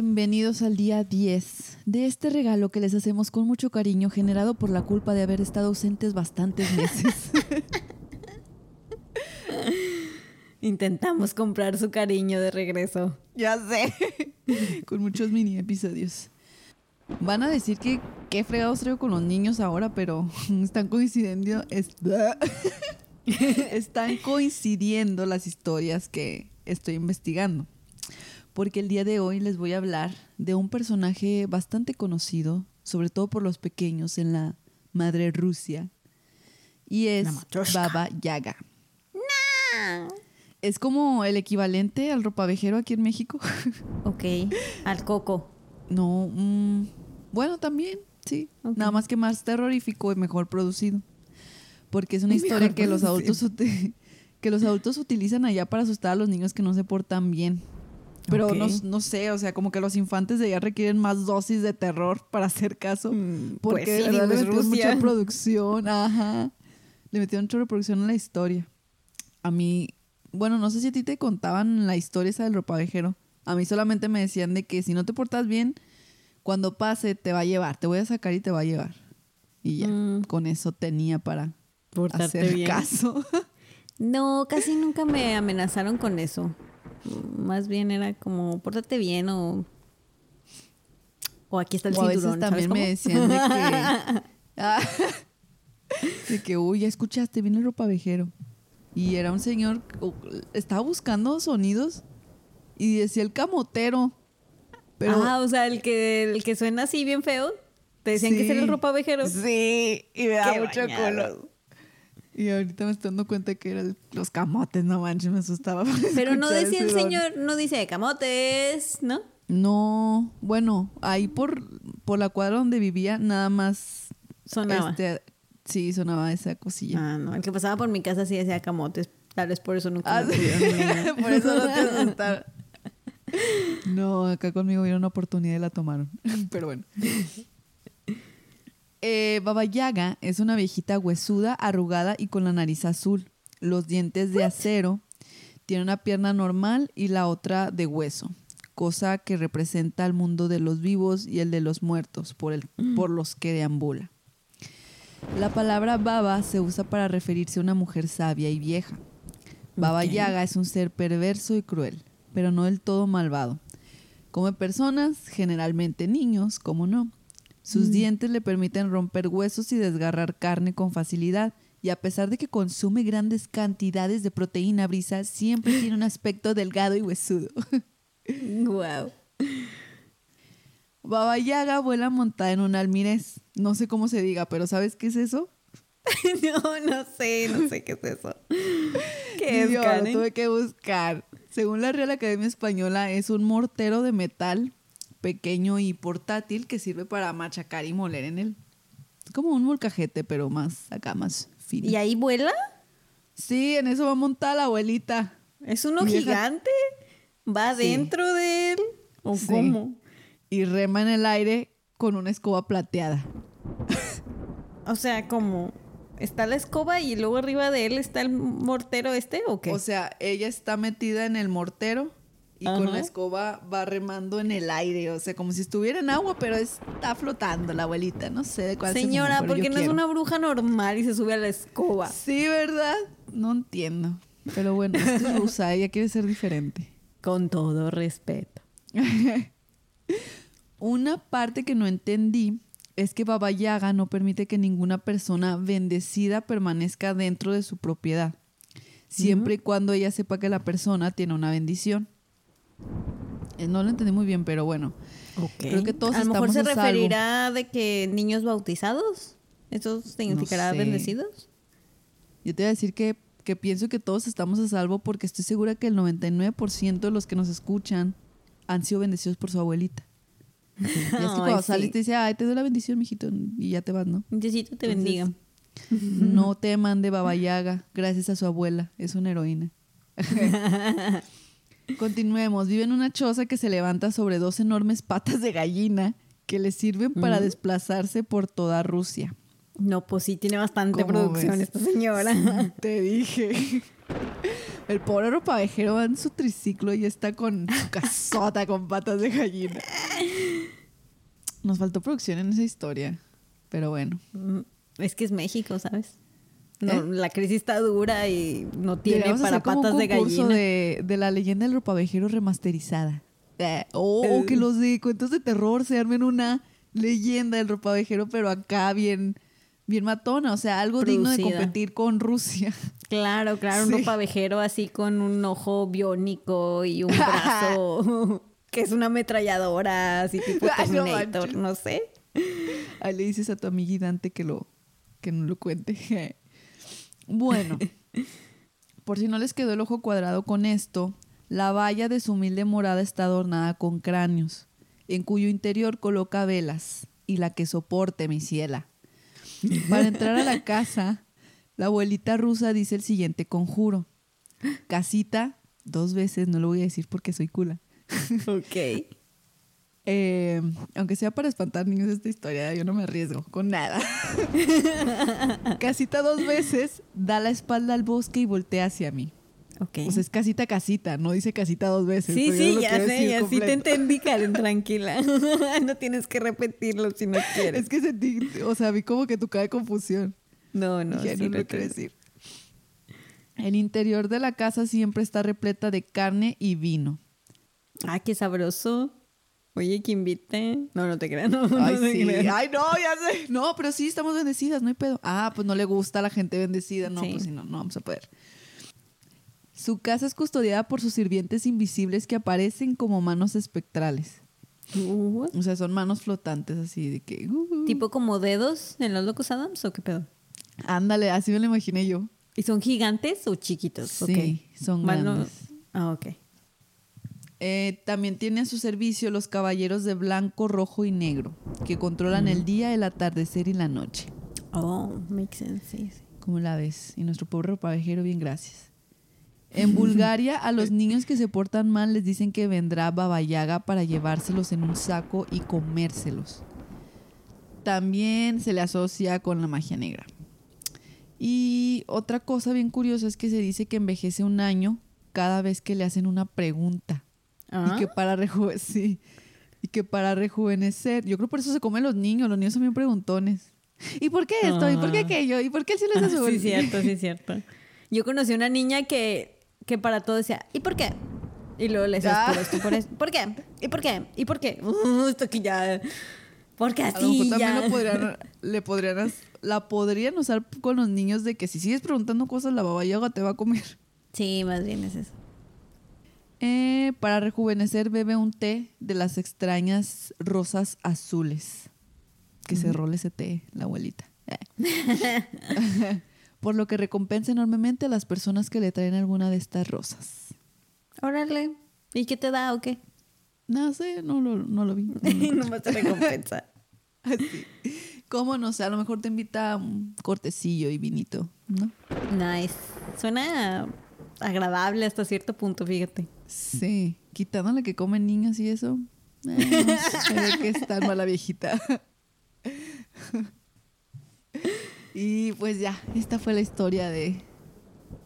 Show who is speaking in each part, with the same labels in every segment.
Speaker 1: Bienvenidos al día 10 de este regalo que les hacemos con mucho cariño generado por la culpa de haber estado ausentes bastantes meses.
Speaker 2: Intentamos comprar su cariño de regreso.
Speaker 1: ya sé. con muchos mini episodios. Van a decir que qué fregados traigo con los niños ahora, pero están coincidiendo. es- están coincidiendo las historias que estoy investigando. Porque el día de hoy les voy a hablar de un personaje bastante conocido, sobre todo por los pequeños en la madre Rusia. Y es. Baba Yaga. Es como el equivalente al ropavejero aquí en México.
Speaker 2: Ok, al coco.
Speaker 1: No, mm, bueno, también, sí. Nada más que más terrorífico y mejor producido. Porque es una historia que los, adultos que los adultos utilizan allá para asustar a los niños que no se portan bien. Pero
Speaker 2: Ok.
Speaker 1: no, no sé, o sea, como que los infantes de allá requieren más dosis de terror para hacer caso.
Speaker 2: Mm,
Speaker 1: Porque
Speaker 2: pues sí,
Speaker 1: le metieron mucha producción. Ajá. Le metieron mucha producción a la historia. A mí, bueno, no sé si a ti te contaban la historia esa del ropavejero. A mí solamente me decían de que si no te portas bien, cuando pase te va a llevar. Te voy a sacar y te va a llevar. Y ya,
Speaker 2: Mm.
Speaker 1: con eso tenía para
Speaker 2: Portarte
Speaker 1: hacer
Speaker 2: bien.
Speaker 1: caso.
Speaker 2: No, casi nunca me amenazaron con eso. Más bien era como, pórtate bien o... O aquí está el
Speaker 1: o a veces
Speaker 2: cinturón,
Speaker 1: también
Speaker 2: ¿sabes
Speaker 1: me decían de que... Ah, de que, uy, ya escuchaste, viene el ropavejero. Y era un señor, estaba buscando sonidos y decía el camotero. Pero
Speaker 2: Ah, o sea, el que, el que suena así bien feo. Te decían que era el ropavejero.
Speaker 1: Sí, y me da
Speaker 2: Qué
Speaker 1: mucho
Speaker 2: bañados.
Speaker 1: Y ahorita me estoy dando cuenta que eran los camotes, no manches, me asustaba.
Speaker 2: Pero no decía el señor, no dice camotes, ¿no?
Speaker 1: No, bueno, ahí por, por la cuadra donde vivía, nada más.
Speaker 2: Sonaba.
Speaker 1: este, sí, sonaba esa cosilla.
Speaker 2: Ah, no, el que pasaba por mi casa sí decía camotes. Tal vez por eso nunca
Speaker 1: Ah,
Speaker 2: me
Speaker 1: sí. por eso no te asustaron. No, acá conmigo vieron una oportunidad y la tomaron. Pero bueno. Eh, Baba Yaga es una viejita huesuda, arrugada y con la nariz azul. Los dientes de acero. Tiene una pierna normal y la otra de hueso. Cosa que representa el mundo de los vivos y el de los muertos, por, el, por los que deambula. La palabra baba se usa para referirse a una mujer sabia y vieja. Baba. Yaga es un ser perverso y cruel, pero no del todo malvado. Come personas, generalmente niños, como no. Sus dientes le permiten romper huesos y desgarrar carne con facilidad. Y a pesar de que consume grandes cantidades de proteína brisa, siempre tiene un aspecto delgado y huesudo.
Speaker 2: Wow.
Speaker 1: Baba Yaga vuela montada en un almirez. No sé cómo se diga, pero ¿sabes qué es eso?
Speaker 2: No, no sé, no sé qué es eso. ¿Qué es,
Speaker 1: Yo lo tuve que buscar. Según la Real Academia Española, es un mortero de metal pequeño y portátil que sirve para machacar y moler en él. Es como un molcajete, pero más acá, más fino.
Speaker 2: ¿Y ahí vuela?
Speaker 1: Sí, en eso va montada la abuelita.
Speaker 2: ¿Es uno gigante? ¿Va
Speaker 1: Sí.
Speaker 2: dentro de él? ¿O
Speaker 1: Sí.
Speaker 2: cómo?
Speaker 1: Y rema en el aire con una escoba plateada.
Speaker 2: O sea, como está la escoba y luego arriba de él está el mortero este o qué?
Speaker 1: O sea, ella está metida en el mortero y con la escoba va remando en el aire. O sea, como si estuviera en agua, pero está flotando la abuelita. No sé de cuál se
Speaker 2: Señora,
Speaker 1: fumó, pero
Speaker 2: ¿por qué
Speaker 1: yo
Speaker 2: no es una bruja normal y se sube a la escoba?
Speaker 1: Sí, ¿verdad? No entiendo. Pero bueno, es que es rusa, ella quiere ser diferente.
Speaker 2: Con todo respeto.
Speaker 1: Una parte que no entendí es que Baba Yaga no permite que ninguna persona bendecida permanezca dentro de su propiedad, siempre y cuando ella sepa que la persona tiene una bendición. Eh, No lo entendí muy bien, pero bueno. Creo que todos
Speaker 2: A lo mejor se referirá de que niños bautizados. ¿Eso significará
Speaker 1: sé.
Speaker 2: bendecidos?
Speaker 1: Yo te voy a decir que, que pienso que todos estamos a salvo porque estoy segura que el 99% de los que nos escuchan han sido bendecidos por su abuelita. Y es que
Speaker 2: Ay,
Speaker 1: cuando
Speaker 2: sí.
Speaker 1: sales te dice, ay, te doy la bendición, mijito, y ya te vas, ¿no?
Speaker 2: Diosito te
Speaker 1: Entonces,
Speaker 2: bendiga.
Speaker 1: No teman de Baba Yaga, gracias a su abuela, es una heroína. Continuemos, vive en una choza que se levanta sobre dos enormes patas de gallina que le sirven para
Speaker 2: Ujú.
Speaker 1: desplazarse por toda Rusia.
Speaker 2: No, pues sí, tiene bastante
Speaker 1: ¿Cómo
Speaker 2: producción
Speaker 1: ves?
Speaker 2: esta señora.
Speaker 1: Te dije. El pobre ropavejero va en su triciclo y está con su casota con patas de gallina. Nos faltó producción en esa historia, pero bueno.
Speaker 2: Mm, Es que es México, ¿sabes? No,
Speaker 1: ¿Eh?
Speaker 2: La crisis está dura y no tiene para
Speaker 1: hacer como
Speaker 2: patas
Speaker 1: un
Speaker 2: de gallina.
Speaker 1: De, de la leyenda del ropavejero remasterizada. Eh, O o que los de cuentos de terror se armen una leyenda del ropavejero, pero acá bien, bien matona. O sea, algo digno de competir con Rusia.
Speaker 2: Claro, claro, un
Speaker 1: Sí.
Speaker 2: ropavejero así con un ojo biónico y un brazo que es una ametralladora, así tipo
Speaker 1: Ay, no
Speaker 2: Terminator, no sé.
Speaker 1: Ahí le dices a tu amiga Dante que lo que no lo cuente. Bueno, por si no les quedó el ojo cuadrado con esto, la valla de su humilde morada está adornada con cráneos, en cuyo interior coloca velas y la que soporte mi ciela. Para entrar a la casa, la abuelita rusa dice el siguiente conjuro. Casita, dos veces, no lo voy a decir porque soy cula.
Speaker 2: Ok.
Speaker 1: Eh, aunque sea para espantar niños esta historia, yo no me arriesgo con nada. casita dos veces, da la espalda al bosque y voltea hacia mí.
Speaker 2: Ok.
Speaker 1: O sea, es casita, casita, no dice casita dos veces.
Speaker 2: sí, sí, ya sé, ya sí te entendí, Karen, tranquila. no tienes que repetirlo si no quieres.
Speaker 1: Es que sentí, o sea, vi como que tu cara de confusión.
Speaker 2: No, no,
Speaker 1: Dije,
Speaker 2: sí
Speaker 1: no
Speaker 2: lo
Speaker 1: lo quiero decir. El interior de la casa siempre está repleta de carne y vino.
Speaker 2: Ah, qué sabroso. Oye, que invite. No, no te creas, no. no
Speaker 1: Ay,
Speaker 2: te
Speaker 1: sí.
Speaker 2: creas.
Speaker 1: Ay, no, ya sé. No, pero sí estamos bendecidas, no hay pedo. Ah, pues no le gusta a la gente bendecida. No,
Speaker 2: Sí.
Speaker 1: pues sí, no, no vamos a poder. Su casa es custodiada por sus sirvientes invisibles que aparecen como manos espectrales.
Speaker 2: Uh,
Speaker 1: O sea, son manos flotantes así de que... uh, uh.
Speaker 2: ¿Tipo como dedos en los locos Adams o qué pedo?
Speaker 1: Ándale, así me lo imaginé yo.
Speaker 2: ¿Y son gigantes o chiquitos?
Speaker 1: Sí,
Speaker 2: Ok.
Speaker 1: son
Speaker 2: Mano-
Speaker 1: grandes.
Speaker 2: Ah, ok.
Speaker 1: Eh, también tiene a su servicio los caballeros de blanco, rojo y negro, que controlan el día, el atardecer y la noche.
Speaker 2: Oh, makes sense, sí, sí.
Speaker 1: ¿Cómo la ves? Y nuestro pobre ropavejero, bien gracias. En Bulgaria, a los niños que se portan mal les dicen que vendrá Baba Yaga para llevárselos en un saco y comérselos. También se le asocia con la magia negra. Y otra cosa bien curiosa es que se dice que envejece un año cada vez que le hacen una pregunta.
Speaker 2: Ah,
Speaker 1: Y que para reju- sí. Y que para rejuvenecer, yo creo por eso se comen los niños, los niños son bien preguntones. ¿Y por qué esto? ¿Y por qué
Speaker 2: Ah.
Speaker 1: aquello? ¿Y por qué el cielo es
Speaker 2: Ah,
Speaker 1: azul?
Speaker 2: sí, cierto, sí, cierto. Yo conocí una niña que, que para todo decía, ¿y por qué? Y luego le decías,
Speaker 1: Ah.
Speaker 2: por esto, por esto. ¿Por qué? ¿Y por qué? ¿Y por qué? Uh, esto que ya... Porque
Speaker 1: A lo
Speaker 2: así
Speaker 1: mejor también
Speaker 2: ya...
Speaker 1: lo podrían, le podrían, la podrían usar con los niños de que si sigues preguntando cosas, la baba yaga te va a comer.
Speaker 2: Sí, más bien es eso.
Speaker 1: Eh, para rejuvenecer, bebe un té de las extrañas rosas azules. Que se role ese té, la abuelita. Eh. Por lo que recompensa enormemente a las personas que le traen alguna de estas rosas.
Speaker 2: Órale. ¿Y qué te da o qué?
Speaker 1: No sé, no lo, no lo vi. No
Speaker 2: Nomás te recompensa.
Speaker 1: Así. ¿Cómo no sé? A lo mejor te invita a un cortecillo y vinito, ¿no?
Speaker 2: Nice. Suena agradable hasta cierto punto, fíjate.
Speaker 1: Sí, quitándole que comen niños y eso. eh, no sé de qué está mala viejita. y pues ya, esta fue la historia de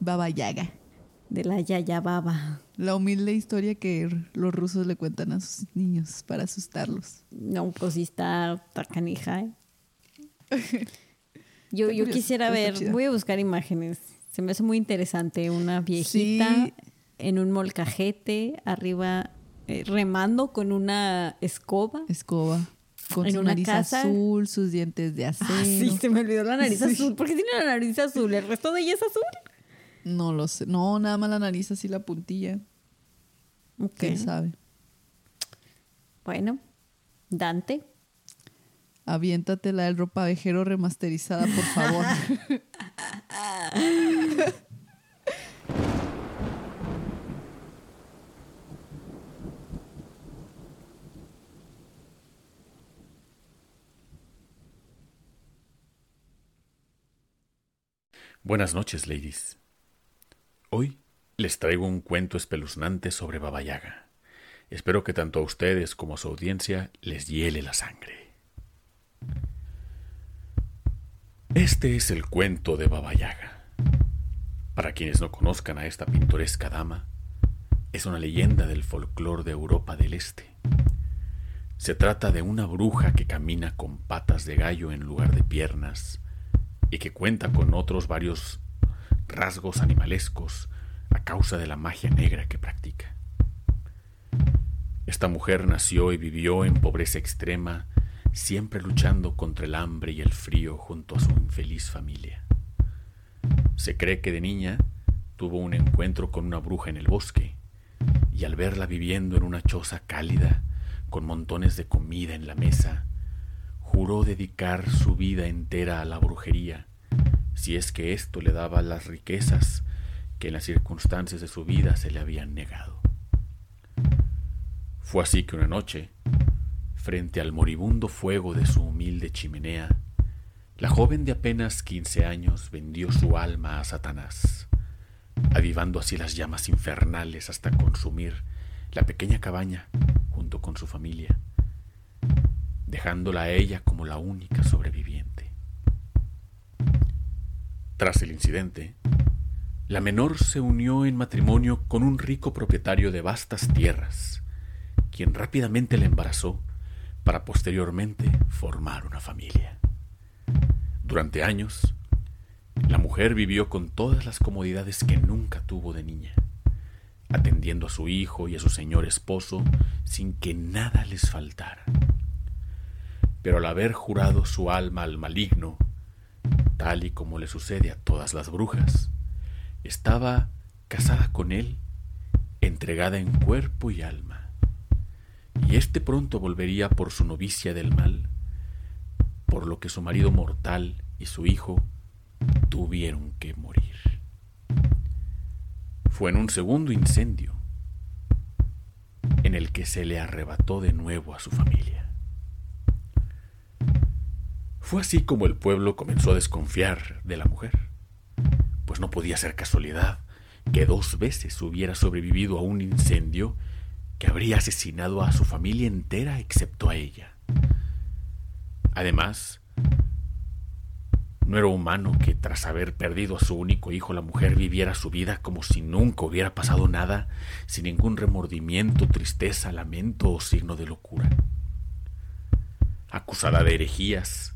Speaker 1: Baba Yaga.
Speaker 2: De la Yaya Baba.
Speaker 1: La humilde historia que los rusos le cuentan a sus niños para asustarlos.
Speaker 2: No, pues sí está, está canija, ¿eh? Yo, yo quisiera ver, voy a buscar imágenes. Se me hace muy interesante una viejita
Speaker 1: Sí.
Speaker 2: en un molcajete, arriba eh, remando con una escoba.
Speaker 1: Escoba. Con
Speaker 2: En
Speaker 1: su
Speaker 2: una
Speaker 1: nariz
Speaker 2: casa.
Speaker 1: azul, sus dientes de acero.
Speaker 2: Ah, sí, se me olvidó la nariz
Speaker 1: Sí.
Speaker 2: azul. ¿Por qué tiene la nariz azul? ¿El resto de ella es azul?
Speaker 1: No lo sé. No, nada más la nariz así la puntilla. ¿Quién sabe?
Speaker 2: Bueno, Dante.
Speaker 1: Aviéntate la del ropavejero remasterizada, por favor.
Speaker 3: Buenas noches, ladies. Hoy les traigo un cuento espeluznante sobre Baba Yaga. Espero que tanto a ustedes como a su audiencia les hiele la sangre. Este es el cuento de Baba Yaga. Para quienes no conozcan a esta pintoresca dama, es una leyenda del folclore de Europa del Este. Se trata de una bruja que camina con patas de gallo en lugar de piernas y que cuenta con otros varios rasgos animalescos a causa de la magia negra que practica. Esta mujer nació y vivió en pobreza extrema, siempre luchando contra el hambre y el frío junto a su infeliz familia. Se cree que de niña tuvo un encuentro con una bruja en el bosque, y al verla viviendo en una choza cálida, con montones de comida en la mesa, juró dedicar su vida entera a la brujería, si es que esto le daba las riquezas que en las circunstancias de su vida se le habían negado. Fue así que una noche, frente al moribundo fuego de su humilde chimenea, la joven de apenas quince años vendió su alma a Satanás, avivando así las llamas infernales hasta consumir la pequeña cabaña junto con su familia, dejándola a ella como la única sobreviviente. Tras el incidente, la menor se unió en matrimonio con un rico propietario de vastas tierras, quien rápidamente la embarazó para posteriormente formar una familia. Durante años, la mujer vivió con todas las comodidades que nunca tuvo de niña, atendiendo a su hijo y a su señor esposo sin que nada les faltara. Pero al haber jurado su alma al maligno, tal y como le sucede a todas las brujas, estaba casada con él, entregada en cuerpo y alma. Y éste pronto volvería por su novicia del mal, por lo que su marido mortal y su hijo tuvieron que morir. Fue en un segundo incendio en el que se le arrebató de nuevo a su familia. Fue así como el pueblo comenzó a desconfiar de la mujer, pues no podía ser casualidad que dos veces hubiera sobrevivido a un incendio que habría asesinado a su familia entera excepto a ella. Además, no era humano que tras haber perdido a su único hijo la mujer viviera su vida como si nunca hubiera pasado nada, sin ningún remordimiento, tristeza, lamento o signo de locura. Acusada de herejías,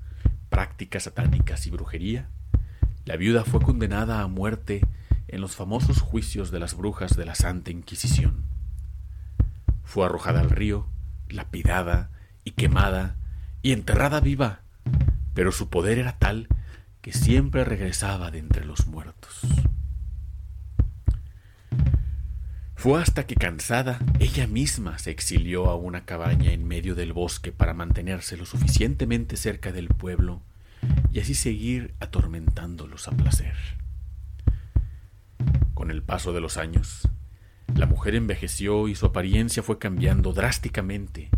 Speaker 3: prácticas satánicas y brujería, la viuda fue condenada a muerte en los famosos juicios de las brujas de la Santa Inquisición. Fue arrojada al río, lapidada y quemada y enterrada viva, pero su poder era tal que siempre regresaba de entre los muertos. Fue hasta que cansada, ella misma se exilió a una cabaña en medio del bosque para mantenerse lo suficientemente cerca del pueblo y así seguir atormentándolos a placer. Con el paso de los años, la mujer envejeció y su apariencia fue cambiando drásticamente,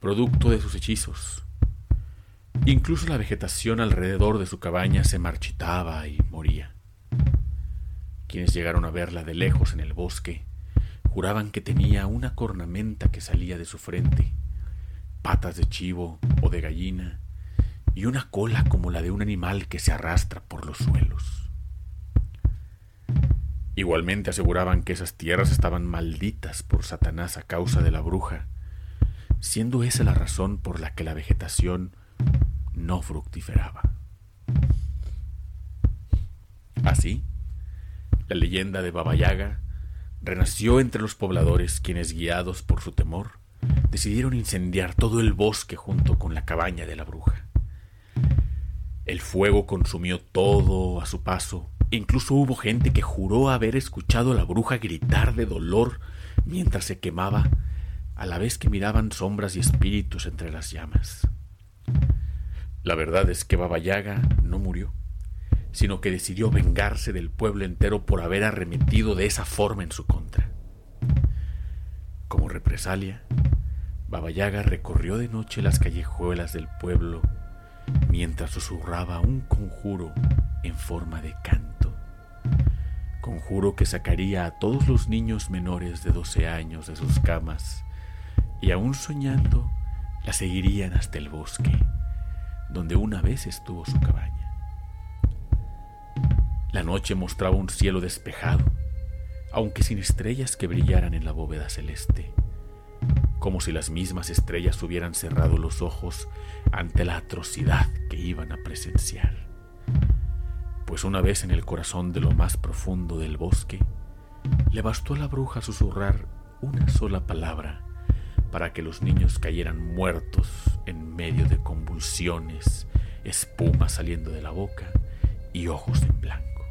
Speaker 3: producto de sus hechizos, Incluso la vegetación alrededor de su cabaña se marchitaba y moría. Quienes llegaron a verla de lejos en el bosque juraban que tenía una cornamenta que salía de su frente, patas de chivo o de gallina y una cola como la de un animal que se arrastra por los suelos. Igualmente aseguraban que esas tierras estaban malditas por Satanás a causa de la bruja, siendo esa la razón por la que la vegetación no fructiferaba. Así, la leyenda de Baba Yaga renació entre los pobladores quienes, guiados por su temor, decidieron incendiar todo el bosque junto con la cabaña de la bruja. El fuego consumió todo a su paso, incluso hubo gente que juró haber escuchado a la bruja gritar de dolor mientras se quemaba, a la vez que miraban sombras y espíritus entre las llamas. La verdad es que Baba Yaga no murió, sino que decidió vengarse del pueblo entero por haber arremetido de esa forma en su contra. Como represalia, Baba Yaga recorrió de noche las callejuelas del pueblo mientras susurraba un conjuro en forma de canto. Conjuro que sacaría a todos los niños menores de 12 años de sus camas y aún soñando la seguirían hasta el bosque donde una vez estuvo su cabaña. La noche mostraba un cielo despejado, aunque sin estrellas que brillaran en la bóveda celeste, como si las mismas estrellas hubieran cerrado los ojos ante la atrocidad que iban a presenciar. Pues una vez en el corazón de lo más profundo del bosque, le bastó a la bruja susurrar una sola palabra para que los niños cayeran muertos en medio de convulsiones, espuma saliendo de la boca y ojos en blanco.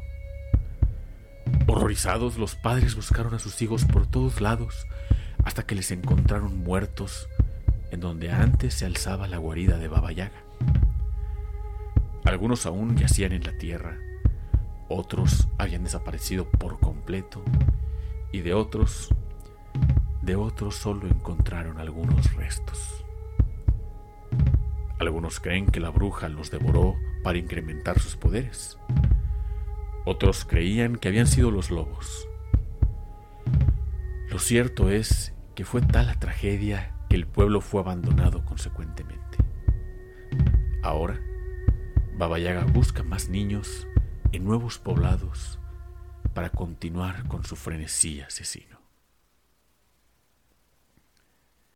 Speaker 3: Horrorizados, los padres buscaron a sus hijos por todos lados hasta que les encontraron muertos en donde antes se alzaba la guarida de Baba Yaga. Algunos aún yacían en la tierra, otros habían desaparecido por completo y de otros, de otros solo encontraron algunos restos. Algunos creen que la bruja los devoró para incrementar sus poderes. Otros creían que habían sido los lobos. Lo cierto es que fue tal la tragedia que el pueblo fue abandonado consecuentemente. Ahora, Baba Yaga busca más niños en nuevos poblados para continuar con su frenesí asesino.